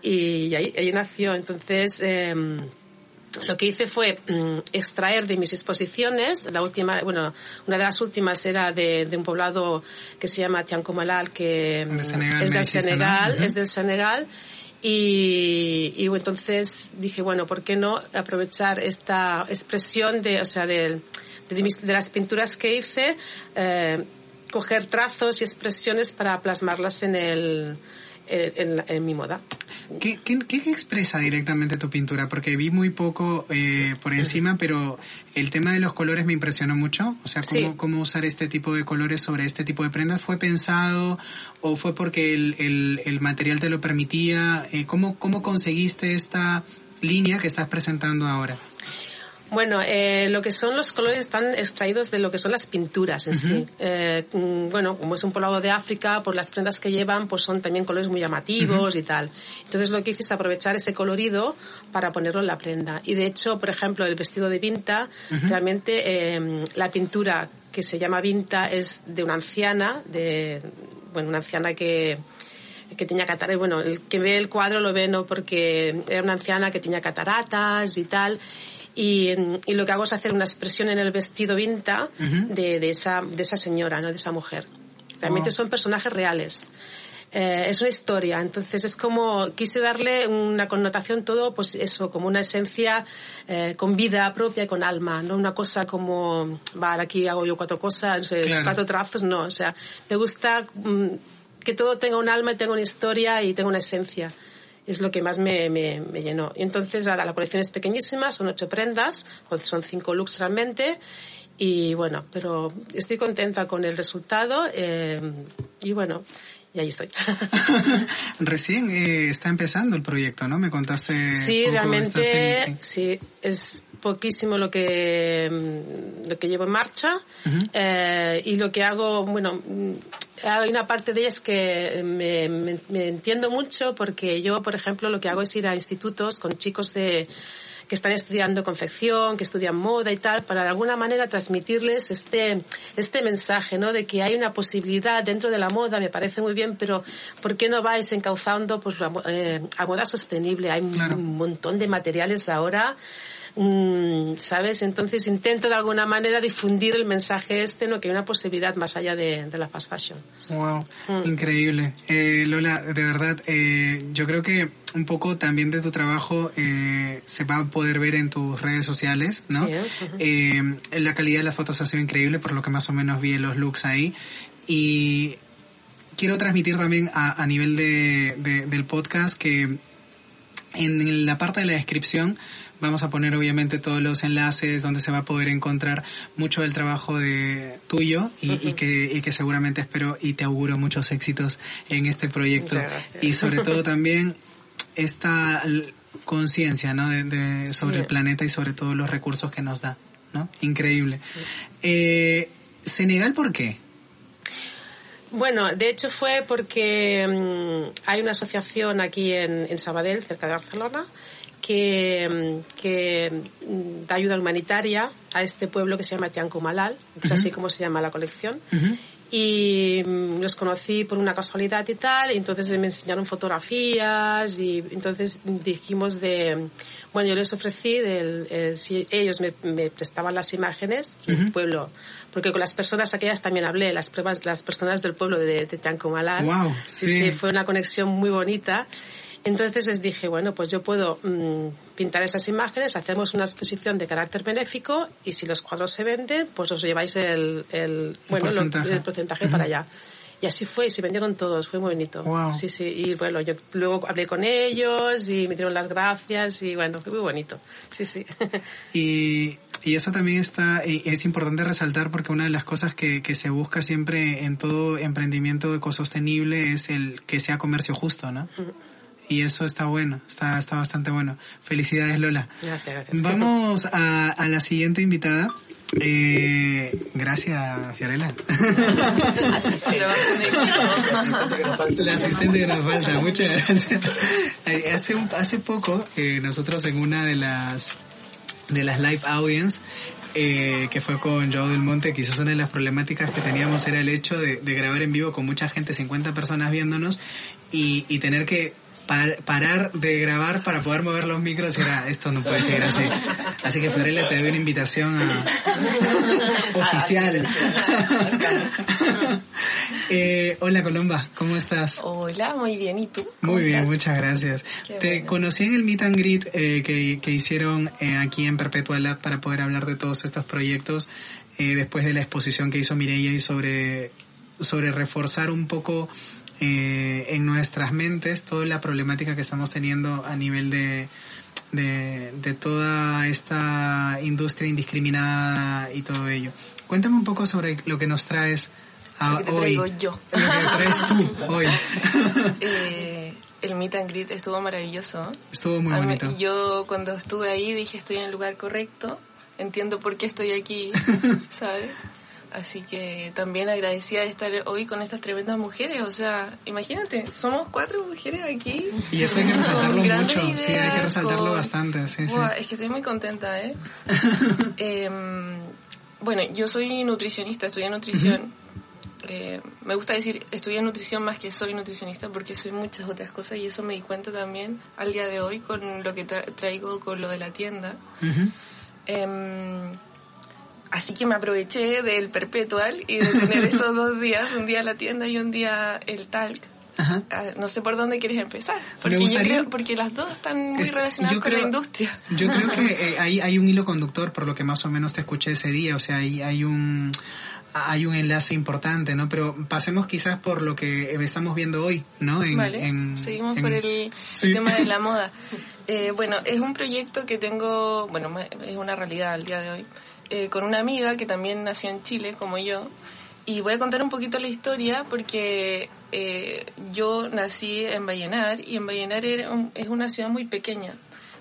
Y ahí, ahí nació. Entonces, em, lo que hice fue mm, extraer de mis exposiciones, la última, bueno, una de las últimas era de, un poblado que se llama Tiancomalal, que mm, es del Senegal, es del Senegal, y, y, entonces dije, bueno, ¿por qué no aprovechar esta expresión de, o sea, de, de, las pinturas que hice, eh, coger trazos y expresiones para plasmarlas en el, en, mi moda. ¿Qué, ¿Qué, qué, expresa directamente tu pintura? Porque vi muy poco eh, por encima, pero el tema de los colores me impresionó mucho. O sea, cómo, cómo usar este tipo de colores sobre este tipo de prendas. ¿Fue pensado o fue porque el, el, el material te lo permitía? Eh, ¿cómo, ¿Cómo conseguiste esta línea que estás presentando ahora? Bueno, eh, lo que son los colores están extraídos de lo que son las pinturas en sí. Eh, mm, bueno, como es un poblado de África, por las prendas que llevan, pues son también colores muy llamativos y tal. Entonces lo que hice es aprovechar ese colorido para ponerlo en la prenda. Y de hecho, por ejemplo, el vestido de Vinta, realmente em, la pintura que se llama Vinta es de una anciana, de, bueno, una anciana que, que tenía cataratas, bueno, el que ve el cuadro lo ve no porque era una anciana que tenía cataratas y tal, y, y, lo que hago es hacer una expresión en el vestido vinta de, de, esa, de esa señora, ¿no? de esa mujer. Realmente oh. son personajes reales. Eh, es una historia, entonces es como quise darle una connotación todo, pues eso, como una esencia eh, con vida propia y con alma, no una cosa como, vale, aquí hago yo cuatro cosas, eh, cuatro trazos, no, o sea, me gusta mm, que todo tenga un alma y tenga una historia y tenga una esencia es lo que más me, me, me llenó. Y entonces, ahora la colección es pequeñísima, son ocho prendas, son cinco looks realmente. Y bueno, pero estoy contenta con el resultado eh, y bueno, y ahí estoy. Recién eh, está empezando el proyecto, ¿no? Me contaste. Sí, realmente, sí, es poquísimo lo que lo que llevo en marcha eh, y lo que hago, bueno, hay una parte de ellas que me, me, entiendo mucho porque yo, por ejemplo, lo que hago es ir a institutos con chicos de que están estudiando confección, que estudian moda y tal, para de alguna manera transmitirles este, este mensaje, ¿no? De que hay una posibilidad dentro de la moda, me parece muy bien, pero ¿por qué no vais encauzando pues, eh, a moda sostenible? Hay un montón de materiales ahora ¿sabes? Entonces intento de alguna manera difundir el mensaje este, ¿no? Que hay una posibilidad más allá de, la fast fashion. Wow, mm. increíble. Eh, Lola, de verdad, eh, yo creo que un poco también de tu trabajo eh, se va a poder ver en tus redes sociales, ¿no? la calidad de las fotos ha sido increíble, por lo que más o menos vi en los looks ahí. Y quiero transmitir también a, a nivel de, del podcast que en la parte de la descripción Vamos a poner obviamente todos los enlaces donde se va a poder encontrar mucho del trabajo de tuyo y, que, y que seguramente espero y te auguro muchos éxitos en este proyecto. Y sobre todo también esta conciencia ¿no? de, sobre el planeta y sobre todos los recursos que nos da. ¿no? Increíble. Eh, Senegal, ¿por qué? Bueno, de hecho fue porque mm, hay una asociación aquí en, en Sabadell, cerca de Barcelona, que, que da ayuda humanitaria a este pueblo que se llama Tiancomalal, que es así como se llama la colección. Y mm, los conocí por una casualidad y tal, y entonces me enseñaron fotografías y entonces dijimos de, bueno, yo les ofrecí, si ellos me, prestaban las imágenes y el pueblo, porque con las personas aquellas también hablé, las, pruebas, las personas del pueblo de, de Tiancomalal. Wow, sí, fue una conexión muy bonita. Entonces les dije, bueno, pues yo puedo mm, pintar esas imágenes, hacemos una exposición de carácter benéfico y si los cuadros se venden, pues os lleváis el, el, bueno, porcentaje, el porcentaje para allá. Y así fue, y se vendieron todos, fue muy bonito. Wow. Sí, sí, y bueno, yo luego hablé con ellos y me dieron las gracias y bueno, fue muy bonito. Sí, sí. Y, y eso también está, y es importante resaltar porque una de las cosas que, que se busca siempre en todo emprendimiento ecosostenible es el que sea comercio justo, ¿no? Y eso está bueno, está, está bastante bueno. Felicidades Lola. Gracias, gracias. Vamos a, a la siguiente invitada. Eh, gracias, Fiorella. La asistente que nos falta, muchas gracias. Eh, Hace, un- hace poco, eh, nosotros en una de las, de las live audience, eh, que fue con Joao del Monte, quizás una de las problemáticas que teníamos era el hecho de, de grabar en vivo con mucha gente, 50 personas viéndonos, y, y tener que par- parar de grabar para poder mover los micros y era, esto no puede seguir así. Así que Fiorella te doy una invitación a, oficial. Eh, hola Colomba, ¿cómo estás? Hola, muy bien. ¿Y tú? ¿Cómo Muy bien, estás? muchas gracias. Qué Te bueno. conocí en el Meet and Greet eh, que, que hicieron eh, aquí en Perpetua Lab para poder hablar de todos estos proyectos eh, después de la exposición que hizo Mireia y sobre, sobre reforzar un poco eh, en nuestras mentes toda la problemática que estamos teniendo a nivel de, de, de toda esta industria indiscriminada y todo ello. Cuéntame un poco sobre lo que nos traes a Lo que te hoy. traigo yo. Lo que traes tú hoy. Eh, el meet and greet estuvo maravilloso. Estuvo muy bonito. Yo cuando estuve ahí dije estoy en el lugar correcto, entiendo por qué estoy aquí, ¿sabes? Así que también agradecida de estar hoy con estas tremendas mujeres. O sea, imagínate, somos cuatro mujeres aquí. Y eso hay que resaltarlo mucho, sí, hay que resaltarlo con- bastante, sí, sí. Buah, es que estoy muy contenta, ¿eh? Em, bueno, yo soy nutricionista, estudié nutrición. Eh, me gusta decir estudié nutrición más que soy nutricionista porque soy muchas otras cosas y eso me di cuenta también al día de hoy con lo que tra- traigo con lo de la tienda. Ujú. Em, así que me aproveché del perpetual y de tener estos dos días, un día la tienda y un día el talc. Ajá. Ah, No sé por dónde quieres empezar, porque yo creo, porque las dos están muy Est- relacionadas con la industria. Yo creo que eh, hay, hay un hilo conductor por lo que más o menos te escuché ese día, o sea, hay, hay un hay un enlace importante, ¿no? Pero pasemos quizás por lo que estamos viendo hoy, ¿no? En, vale, en- seguimos en- por el, Sí. tema de la moda. Eh, bueno, es un proyecto que tengo, bueno, es una realidad al día de hoy, eh, con una amiga que también nació en Chile, como yo, y voy a contar un poquito la historia porque eh, yo nací en Vallenar y en Vallenar era un- es una ciudad muy pequeña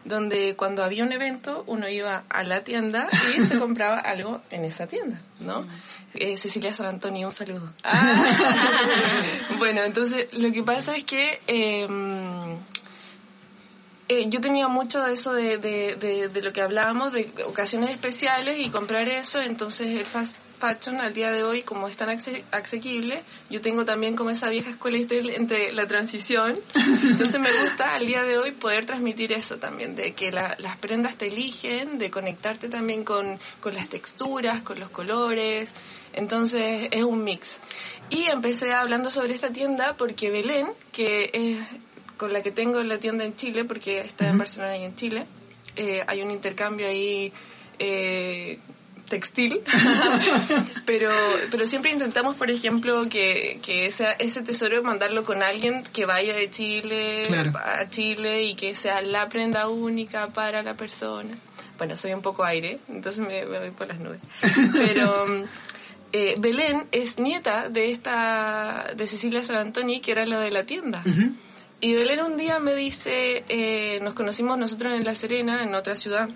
donde cuando había un evento uno iba a la tienda y se compraba algo en esa tienda, ¿no? Eh, Cecilia San Antonio, un saludo. bueno, entonces lo que pasa es que eh, eh, yo tenía mucho de eso de, de, de, de lo que hablábamos, de ocasiones especiales y comprar eso, entonces el fast fashion al día de hoy, como es tan asequible, yo tengo también como esa vieja escuela entre la transición, entonces me gusta al día de hoy poder transmitir eso también, de que la- las prendas te eligen, de conectarte también con, con las texturas, con los colores, entonces es un mix. Y empecé hablando sobre esta tienda porque Belén, que es con la que tengo la tienda en Chile, porque está en Barcelona y en Chile, eh, hay un intercambio ahí eh, textil, pero, pero siempre intentamos, por ejemplo, que, que ese, ese tesoro mandarlo con alguien que vaya de Chile Claro. a Chile y que sea la prenda única para la persona. Bueno, soy un poco aire, entonces me, me voy por las nubes. Pero eh, Belén es nieta de esta de Cecilia San Antoni, que era la de la tienda. Ujú. Y Belén un día me dice, eh, nos conocimos nosotros en La Serena, en otra ciudad.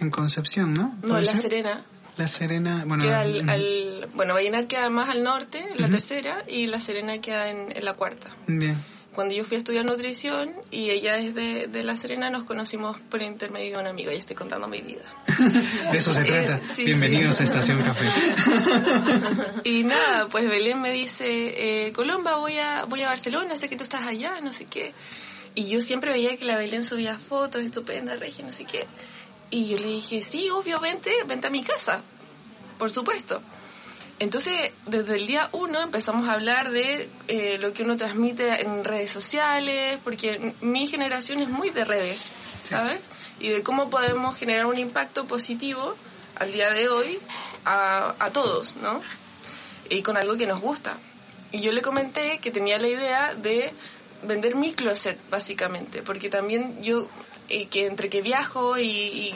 En Concepción, ¿no? No, ¿Puede en La ser? Serena. La Serena, bueno, Queda al- bueno, Vallenar queda más al norte, en la tercera, y La Serena queda en, en la cuarta. bien. Cuando yo fui a estudiar nutrición y ella es de, de La Serena, nos conocimos por intermedio de un amigo y estoy contando mi vida. De eso se Eh, trata. sí, Bienvenidos sí. a Estación Café. Y nada, pues Belén me dice, eh, Colomba, voy a, voy a Barcelona, sé que tú estás allá, no sé qué. Y yo siempre veía que la Belén subía fotos, estupenda, regia, no sé qué. Y yo le dije, sí, obvio, vente, vente a mi casa, por supuesto. Entonces, desde el día uno empezamos a hablar de eh, lo que uno transmite en redes sociales, porque mi generación es muy de redes, ¿sabes? Y de cómo podemos generar un impacto positivo al día de hoy a, a todos, ¿no? Y con algo que nos gusta. y yo le comenté que tenía la idea de vender mi closet, básicamente, porque también yo, eh, que entre que viajo y,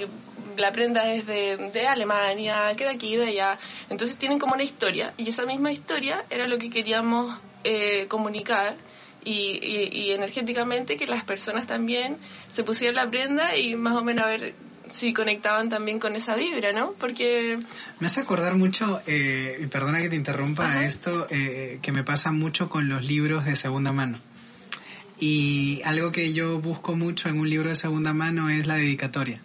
la prenda es de, de, Alemania, que de aquí, de allá, entonces tienen como una historia, y esa misma historia era lo que queríamos eh, comunicar. Y, y, energéticamente que las personas también se pusieran la prenda y más o menos a ver si conectaban también con esa vibra, ¿no? Porque... Me hace acordar mucho, eh, y perdona que te interrumpa esto, eh, que me pasa mucho con los libros de segunda mano. Y algo que yo busco mucho en un libro de segunda mano es la dedicatoria.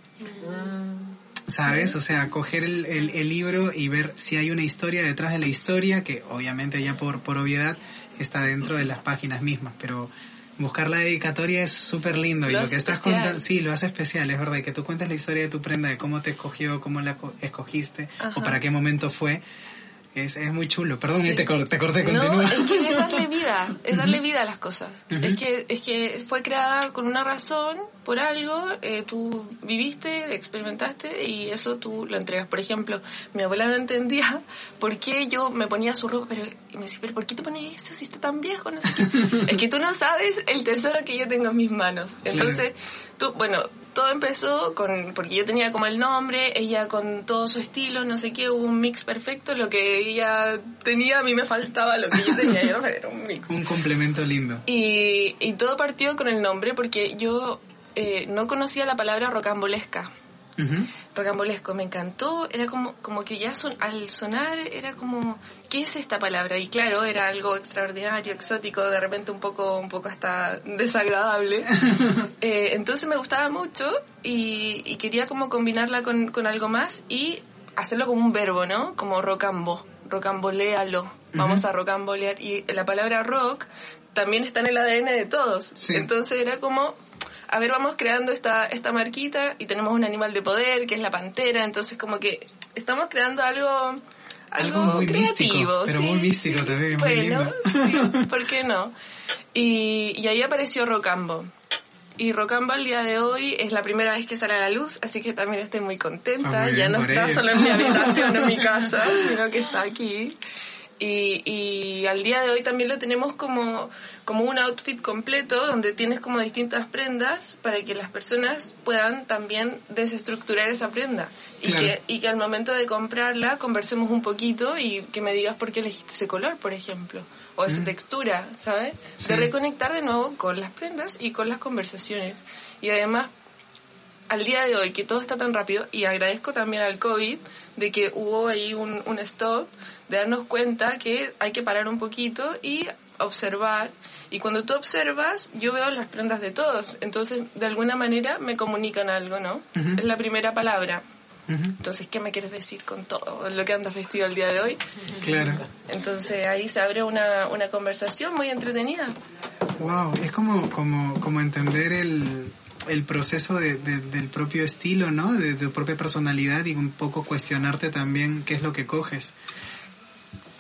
¿Sabes? O sea, coger el, el, libro y ver si hay una historia detrás de la historia, que obviamente ya por, por obviedad está dentro de las páginas mismas, pero buscar la dedicatoria es súper lindo y lo que estás contando, sí, lo hace especial, es verdad, y que tú cuentes la historia de tu prenda, de cómo te escogió, cómo la escogiste o para qué momento fue, es, es muy chulo. Perdón, te, te corté, continúa. No, es que es darle vida, es darle vida a las cosas. Es que es que fue creada con una razón, por algo, eh, tú viviste, experimentaste y eso tú lo entregas. Por ejemplo, mi abuela no entendía por qué yo me ponía su ropa, pero me decía, pero ¿por qué te pones eso si está tan viejo? No sé qué. es que tú no sabes el tesoro que yo tengo en mis manos. Entonces, tú, bueno, todo empezó con, porque yo tenía como el nombre, ella con todo su estilo, no sé qué, hubo un mix perfecto, lo que ella tenía a mí me faltaba lo que yo tenía, era un mix. Un complemento lindo. Y, y todo partió con el nombre porque yo eh, no conocía la palabra rocambolesca. Rocambolesco, me encantó, era como, como que ya son, al sonar era como, ¿qué es esta palabra? Y claro, era algo extraordinario, exótico, de repente un poco, un poco hasta desagradable. Eh, entonces me gustaba mucho y, quería como combinarla con, con, algo más y hacerlo como un verbo, ¿no? Como rocambo, rocambolealo, vamos a rocambolear. Y la palabra rock también está en el ADN de todos. Entonces era como a ver, vamos creando esta, esta marquita y tenemos un animal de poder que es la pantera, entonces como que estamos creando algo algo, muy creativo, pero muy místico también, bueno, sí, ¿por qué no? Y, y ahí apareció Rocambo. Y Rocambo al día de hoy es la primera vez que sale a la luz, así que también estoy muy contenta. Ah, ya no está solo en mi habitación, en mi casa, sino que está aquí. Y, y al día de hoy también lo tenemos como, como un outfit completo donde tienes como distintas prendas para que las personas puedan también desestructurar esa prenda y, que, y que al momento de comprarla conversemos un poquito y que me digas por qué elegiste ese color, por ejemplo, o esa mm. textura, ¿sabes? De reconectar de nuevo con las prendas y con las conversaciones. Y además, al día de hoy que todo está tan rápido, y agradezco también al COVID, de que hubo ahí un, un stop, de darnos cuenta que hay que parar un poquito y observar. Y cuando tú observas, yo veo las prendas de todos. Entonces, de alguna manera me comunican algo, ¿no? Es la primera palabra. Entonces, ¿qué me quieres decir con todo lo que andas vestido el día de hoy? Claro. Entonces, ahí se abre una, una conversación muy entretenida. Wow, es como, como, como entender el, el proceso de, del propio estilo, ¿no? De, tu propia personalidad y un poco cuestionarte también qué es lo que coges.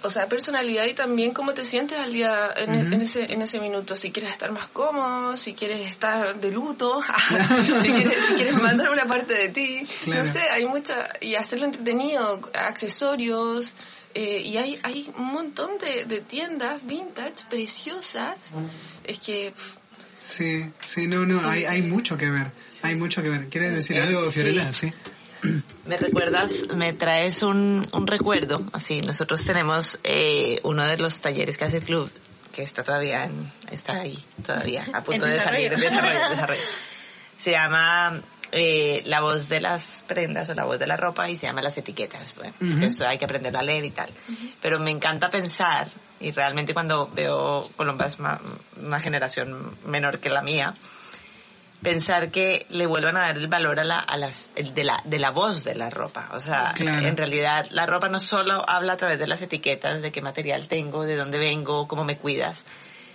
O sea, personalidad y también cómo te sientes al día en, e, ese, en ese minuto. Si quieres estar más cómodo, si quieres estar de luto, si, quieres, si quieres mandar una parte de ti. No sé, hay mucha... Y hacerlo entretenido, accesorios... Eh, y hay, hay un montón de, de tiendas vintage preciosas. Es que... Sí, sí, no, no, hay, hay mucho que ver, hay mucho que ver. ¿Quieres decir algo, Fiorella? Sí. Me recuerdas, me traes un, un recuerdo, así, nosotros tenemos eh, uno de los talleres que hace el club, que está todavía, en, está ahí, todavía, a punto de salir, desarrollo, desarrollo. Se llama eh, la voz de las prendas o la voz de la ropa y se llama las etiquetas. Bueno, eso hay que aprender a leer y tal. Pero me encanta pensar y realmente cuando veo Colombia más, una generación menor que la mía, pensar que le vuelvan a dar el valor a la, a las, de, la, de la voz de la ropa. O sea, en realidad la ropa no solo habla a través de las etiquetas, de qué material tengo, de dónde vengo, cómo me cuidas,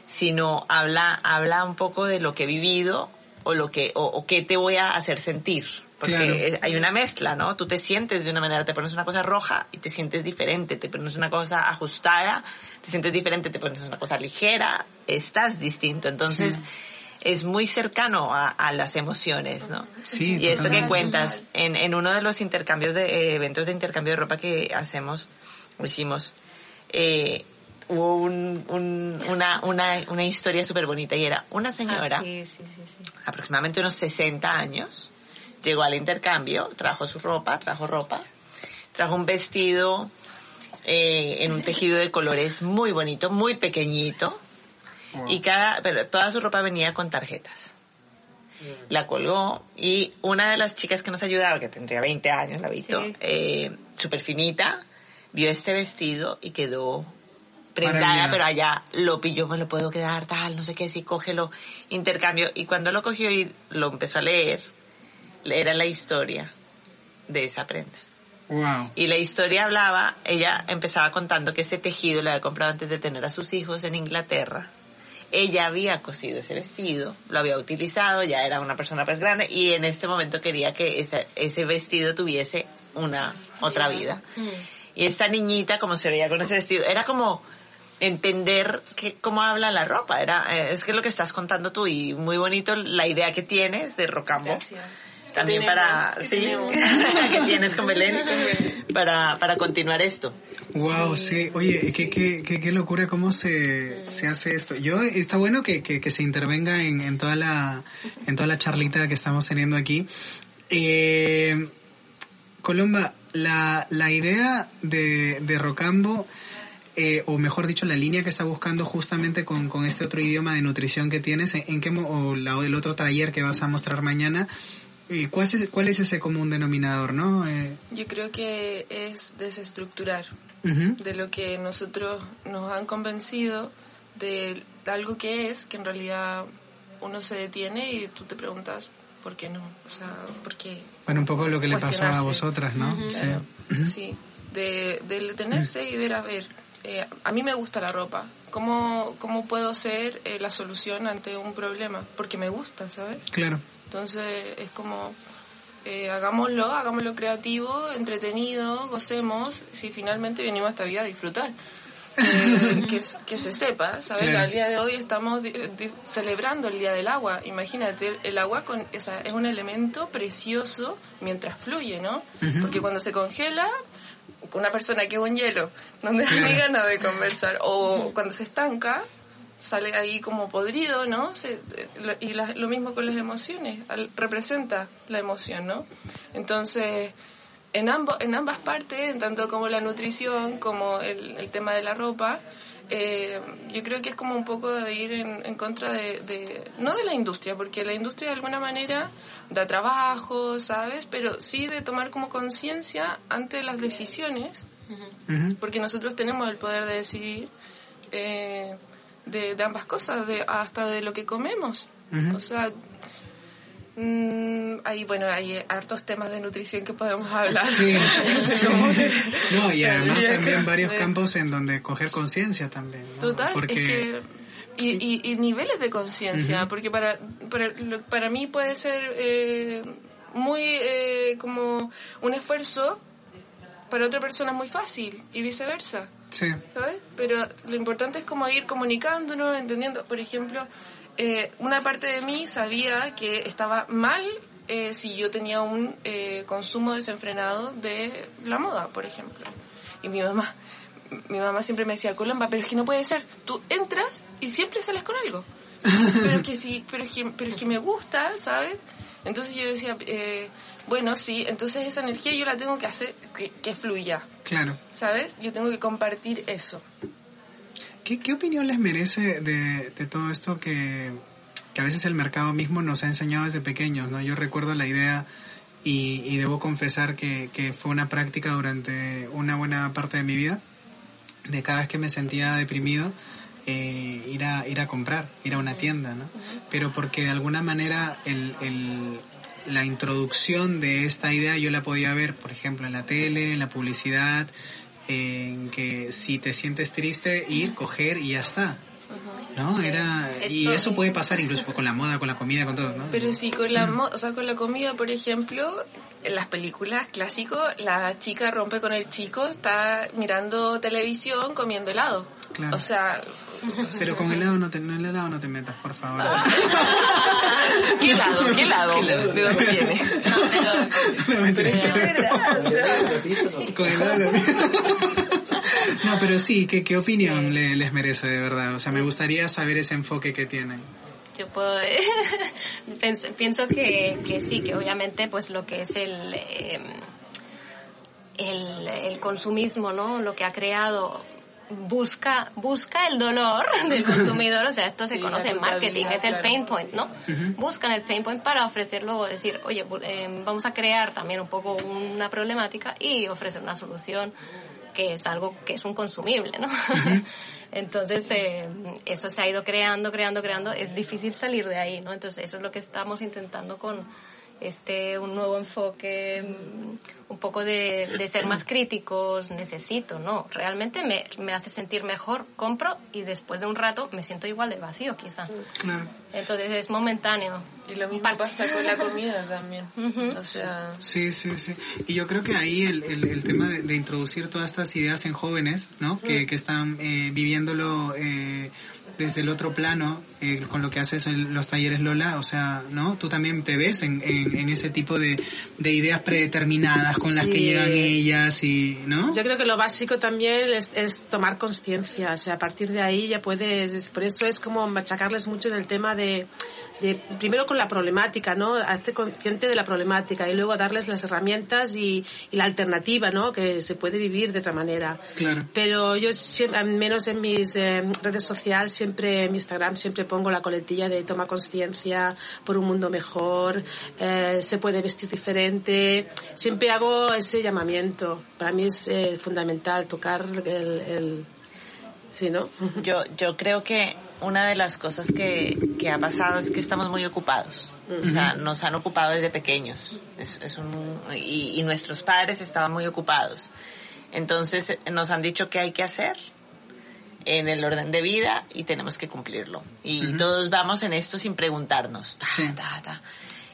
sino habla, habla un poco de lo que he vivido o lo que, o, o qué te voy a hacer sentir. Porque hay una mezcla, ¿no? Tú te sientes de una manera, te pones una cosa roja y te sientes diferente, te pones una cosa ajustada, te sientes diferente, te pones una cosa ligera, estás distinto. Entonces, es muy cercano a, las emociones, ¿no? Sí, y esto que cuentas, en, en uno de los intercambios de, eh, eventos de intercambio de ropa que hacemos, o hicimos, eh, hubo un, un, una, una, una historia súper bonita y era una señora, Ah, sí, sí, sí, sí. aproximadamente unos 60 años, llegó al intercambio, trajo su ropa, trajo ropa, trajo un vestido eh, en un tejido de colores muy bonito, muy pequeñito, y cada, pero toda su ropa venía con tarjetas. La colgó y una de las chicas que nos ayudaba, que tendría 20 años, la Vito, Sí. eh, súper finita, vio este vestido y quedó prendada, pero allá lo pilló, me lo puedo quedar, tal, no sé qué, sí, cógelo, intercambio. Y cuando lo cogió y lo empezó a leer, era la historia de esa prenda. Wow. Y la historia hablaba, ella empezaba contando que ese tejido lo había comprado antes de tener a sus hijos en Inglaterra. Ella había cosido ese vestido, lo había utilizado, ya era una persona pues grande y en este momento quería que ese, ese vestido tuviese una otra vida. Y esta niñita, como se veía con ese vestido, era como entender que, cómo habla la ropa. Era, eh, es que es lo que estás contando tú y muy bonito la idea que tienes de Rocambo. Gracias. También Tenemos, para, que sí, que tienes con Belén, para, para continuar esto. Wow, sí. Oye, qué, qué, qué, qué locura cómo se, se hace esto. Yo, está bueno que, que, que se intervenga en, en toda la, en toda la charlita que estamos teniendo aquí. Eh, Colomba, la, la idea de, de Rocambo, eh, o mejor dicho, la línea que está buscando justamente con, con este otro idioma de nutrición que tienes, ¿en, en qué, mo- o la, o el otro taller que vas a mostrar mañana, eh, ¿cuál, es, ¿cuál es ese común denominador, no? Eh, Yo creo que es desestructurar de lo que nosotros nos han convencido de algo que es, que en realidad uno se detiene y tú te preguntas, ¿por qué no? O sea, ¿por qué? Bueno, un poco lo que le pasó a vosotras, ¿no? Sí. Claro, sí, de, de detenerse y ver, a ver, eh, a mí me gusta la ropa, ¿cómo, cómo puedo ser eh, la solución ante un problema? Porque me gusta, ¿sabes? Claro. Entonces es como, eh, hagámoslo, hagámoslo creativo, entretenido, gocemos, si finalmente venimos a esta vida a disfrutar. Eh, que, que se sepa, ¿sabes? Claro. Al día de hoy estamos di- di- celebrando el Día del Agua. Imagínate, el agua con, esa, es un elemento precioso mientras fluye, ¿no? Porque cuando se congela, con una persona que es un hielo, no me da ni ganas de conversar. O cuando se estanca, sale ahí como podrido, ¿no? Se- lo- y la- lo mismo con las emociones, al- representa la emoción, ¿no? Entonces, en, ambos, en ambas partes, en tanto como la nutrición, como el, el tema de la ropa, eh, yo creo que es como un poco de ir en, en contra de, de- no de la industria, porque la industria de alguna manera da trabajo, ¿sabes? Pero sí de tomar como conciencia ante las decisiones porque nosotros tenemos el poder de decidir eh, de, de ambas cosas, de, hasta de lo que comemos. O sea, mm, hay, bueno, hay hartos temas de nutrición que podemos hablar. Sí, sí. No, y además también varios campos en donde coger conciencia también. ¿no? Total, Porque, es que... Y, y, y niveles de conciencia, porque para, para, lo- para mí puede ser eh, muy eh, como un esfuerzo, para otra persona es muy fácil y viceversa. sí, ¿sabes? Pero lo importante es como ir comunicándonos, entendiendo. Por ejemplo, eh, una parte de mí sabía que estaba mal eh, si yo tenía un eh, consumo desenfrenado de la moda, por ejemplo. Y mi mamá, mi mamá siempre me decía, Colomba, pero es que no puede ser. Tú entras y siempre sales con algo. pero es que sí, pero es que, pero es que me gusta, ¿sabes? Entonces yo decía, eh, bueno, sí, entonces esa energía yo la tengo que hacer que, que fluya. claro. ¿Sabes? Yo tengo que compartir eso. ¿Qué, qué opinión les merece de, de todo esto que, que a veces el mercado mismo nos ha enseñado desde pequeños? ¿no? Yo recuerdo la idea y, y debo confesar que, que fue una práctica durante una buena parte de mi vida, de cada vez que me sentía deprimido, eh, ir, a, ir a comprar, ir a una tienda, ¿no? Pero porque de alguna manera el, el, la introducción de esta idea yo la podía ver, por ejemplo, en la tele, en la publicidad, en que si te sientes triste, ir, coger y ya está. ¿No? Era, y eso puede pasar incluso con la moda, con la comida, con todo, ¿no? Pero sí, con la, mo- o sea, con la comida, por ejemplo, en las películas clásicos, la chica rompe con el chico, está mirando televisión, comiendo helado. Claro. O sea, Pero con helado no te, no, el helado no te metas, por favor. ¿qué helado? ¿Qué helado? ¿De dónde viene? No. Pero es que verdad, Con helado lo- No, No, pero sí, ¿qué, qué opinión le- les merece de verdad? O sea, me gustaría saber ese enfoque que tienen. Yo puedo pens- pienso que, que sí, que obviamente pues lo que es el, eh, el el consumismo, ¿no? Lo que ha creado busca busca el dolor del consumidor, o sea, esto se Sí, conoce en marketing, es el claro. pain point, ¿no? Buscan el pain point para ofrecer luego decir, oye, eh, vamos a crear también un poco una problemática y ofrecer una solución que es algo que es un consumible, ¿no? Entonces, eh, eso se ha ido creando, creando, creando. Es difícil salir de ahí, ¿no? Entonces, eso es lo que estamos intentando con este un nuevo enfoque, mm, un poco de, de ser más críticos. Necesito, ¿no? Realmente me, me hace sentir mejor, compro y después de un rato me siento igual de vacío, quizá. Claro. Entonces, es momentáneo. Y lo mismo pasa con la comida también. O sea, Sí, sí, sí. Y yo creo que ahí el, el, el tema de, de introducir todas estas ideas en jóvenes, ¿no? Que, que están eh, viviéndolo eh, desde el otro plano, eh, con lo que haces en los talleres Lola, o sea, ¿no? Tú también te ves en, en, en ese tipo de, de ideas predeterminadas con las que llegan ellas y, ¿no? Yo creo que lo básico también es, es tomar conciencia, o sea, a partir de ahí ya puedes, es- por eso es como machacarles mucho en el tema de, de, primero con la problemática, ¿no? Hacer consciente de la problemática y luego darles las herramientas y, y la alternativa, ¿no? Que se puede vivir de otra manera. Claro. Pero yo siempre, al menos en mis eh, redes sociales, siempre, en mi Instagram, siempre pongo la coletilla de toma conciencia por un mundo mejor, eh, se puede vestir diferente. Siempre hago ese llamamiento. Para mí es eh, fundamental tocar el, el, sí, ¿no? Yo, yo creo que una de las cosas que, que ha pasado es que estamos muy ocupados. O sea, nos han ocupado desde pequeños. Es, es un, y, y nuestros padres estaban muy ocupados. Entonces eh, nos han dicho qué hay que hacer en el orden de vida y tenemos que cumplirlo. Y todos vamos en esto sin preguntarnos. Ta, Sí. ta, ta.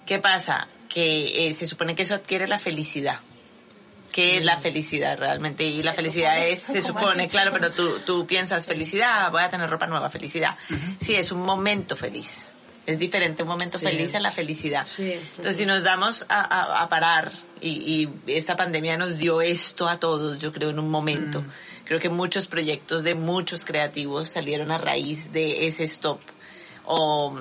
¿Qué pasa? Que eh, se supone que eso adquiere la felicidad. ¿Qué es la felicidad realmente? Y la felicidad es, se supone, claro, pero tú, tú piensas felicidad, voy a tener ropa nueva, felicidad. Sí, es un momento feliz. Es diferente un momento Sí. feliz a la felicidad. Sí. Entonces, si nos damos a, a- a parar, y, y esta pandemia nos dio esto a todos, yo creo, en un momento. Creo que muchos proyectos de muchos creativos salieron a raíz de ese stop o,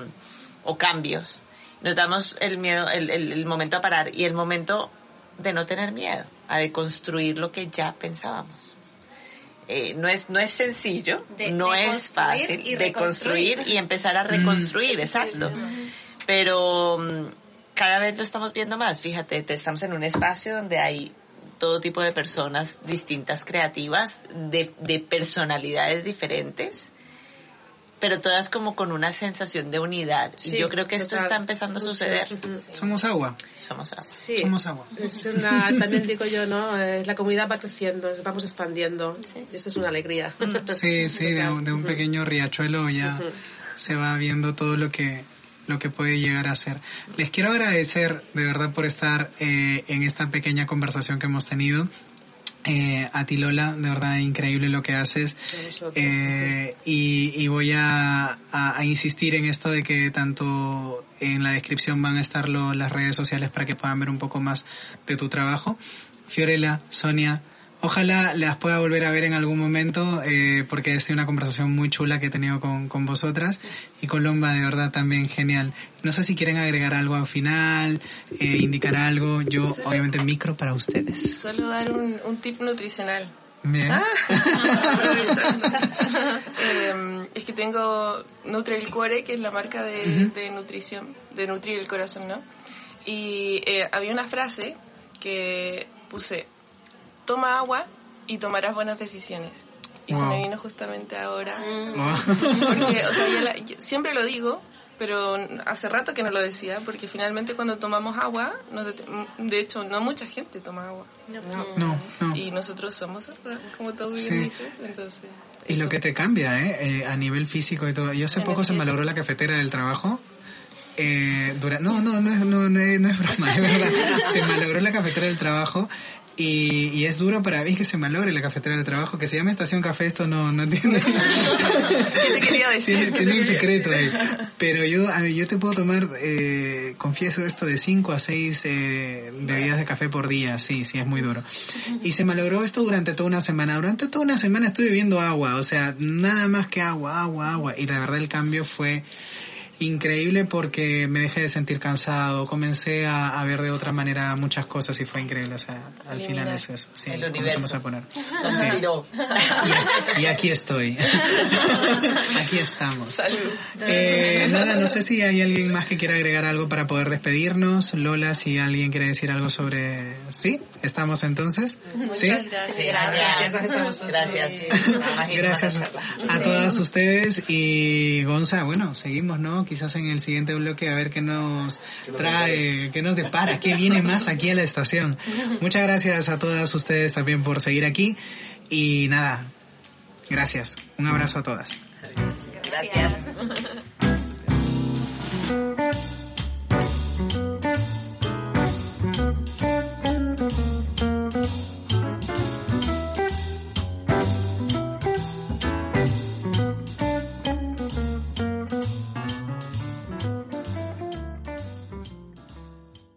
o cambios. Nos damos el miedo, el, el- el momento a parar y el momento de no tener miedo, a deconstruir lo que ya pensábamos. Eh, no es no es sencillo, De- no es deconstruir fácil y de construir reconstruir. y empezar a reconstruir, exacto. Pero mm, cada vez lo estamos viendo más, fíjate, te- estamos en un espacio donde hay todo tipo de personas distintas, creativas, de, de personalidades diferentes, pero todas como con una sensación de unidad. y Sí, yo creo que esto está empezando a suceder. Somos agua. Somos así. Sí. Somos agua. Es una, también digo yo, ¿no? Eh, La comunidad va creciendo, vamos expandiendo. Y eso es una alegría. Sí, sí, de, un- de un pequeño riachuelo ya se va viendo todo lo que lo que puede llegar a ser. Les quiero agradecer de verdad por estar eh, en esta pequeña conversación que hemos tenido. Eh, a ti Lola, de verdad increíble lo que haces. Eh, y, y voy a, a- a insistir en esto de que tanto en la descripción van a estar lo- las redes sociales para que puedan ver un poco más de tu trabajo. Fiorella, Sonia, ojalá las pueda volver a ver en algún momento eh, porque ha sido una conversación muy chula que he tenido con, con vosotras y con Lomba de verdad también genial. No sé si quieren agregar algo al final, eh, indicar algo, yo Sí. obviamente micro para ustedes. solo dar un, un tip nutricional. Bien. Ah. Eh, es que tengo Nutre el Cuore, que es la marca de, de nutrición, de nutrir el corazón, ¿no? Y eh, había una frase que puse, toma agua y tomarás buenas decisiones. Y se Wow. me vino justamente ahora. Oh. Porque, o sea, yo la- yo siempre lo digo, pero hace rato que no lo decía, porque finalmente cuando tomamos agua, nos de hecho, no mucha gente toma agua. No, no. Y nosotros somos agua, como tú bien Sí. dices, entonces... Y lo que te cambia, ¿eh? Eh, A nivel físico y todo. Yo hace poco se Energía. malogró la cafetera del trabajo. Eh, dura- no, no, no es, no, no es, no es broma, es verdad. Se malogró la cafetera del trabajo Y, y, es duro para mí que se malogre la cafetera del trabajo, que se llama Estación Café, esto no, no tiene... ¿Qué te quería decir? Tiene, un secreto ahí. Pero yo, a mí, yo te puedo tomar, eh, confieso esto, de 5 a 6 eh, bebidas de café por día, sí, sí, es muy duro. Y se malogró esto durante toda una semana. Durante toda una semana estuve bebiendo agua, o sea, nada más que agua, agua, agua. Y la verdad el cambio fue increíble porque me dejé de sentir cansado, comencé a, a, ver de otra manera muchas cosas y fue increíble. O sea, al final es eso. Sí, El comenzamos a poner. Sí. Y, y, aquí estoy. aquí estamos. Salud. Eh, nada, no sé si hay alguien más que quiera agregar algo para poder despedirnos. Lola, si alguien quiere decir algo sobre... ¿Sí? ¿Estamos entonces? Muchas ¿Sí? gracias. Sí, gracias. Gracias. Gracias a todas ustedes y Gonza, bueno, seguimos, ¿no? Quizás en el siguiente bloque a ver qué nos trae, qué nos depara, qué viene más aquí a la estación. Muchas gracias a todas ustedes también por seguir aquí y nada, gracias. Un abrazo a todas. Gracias.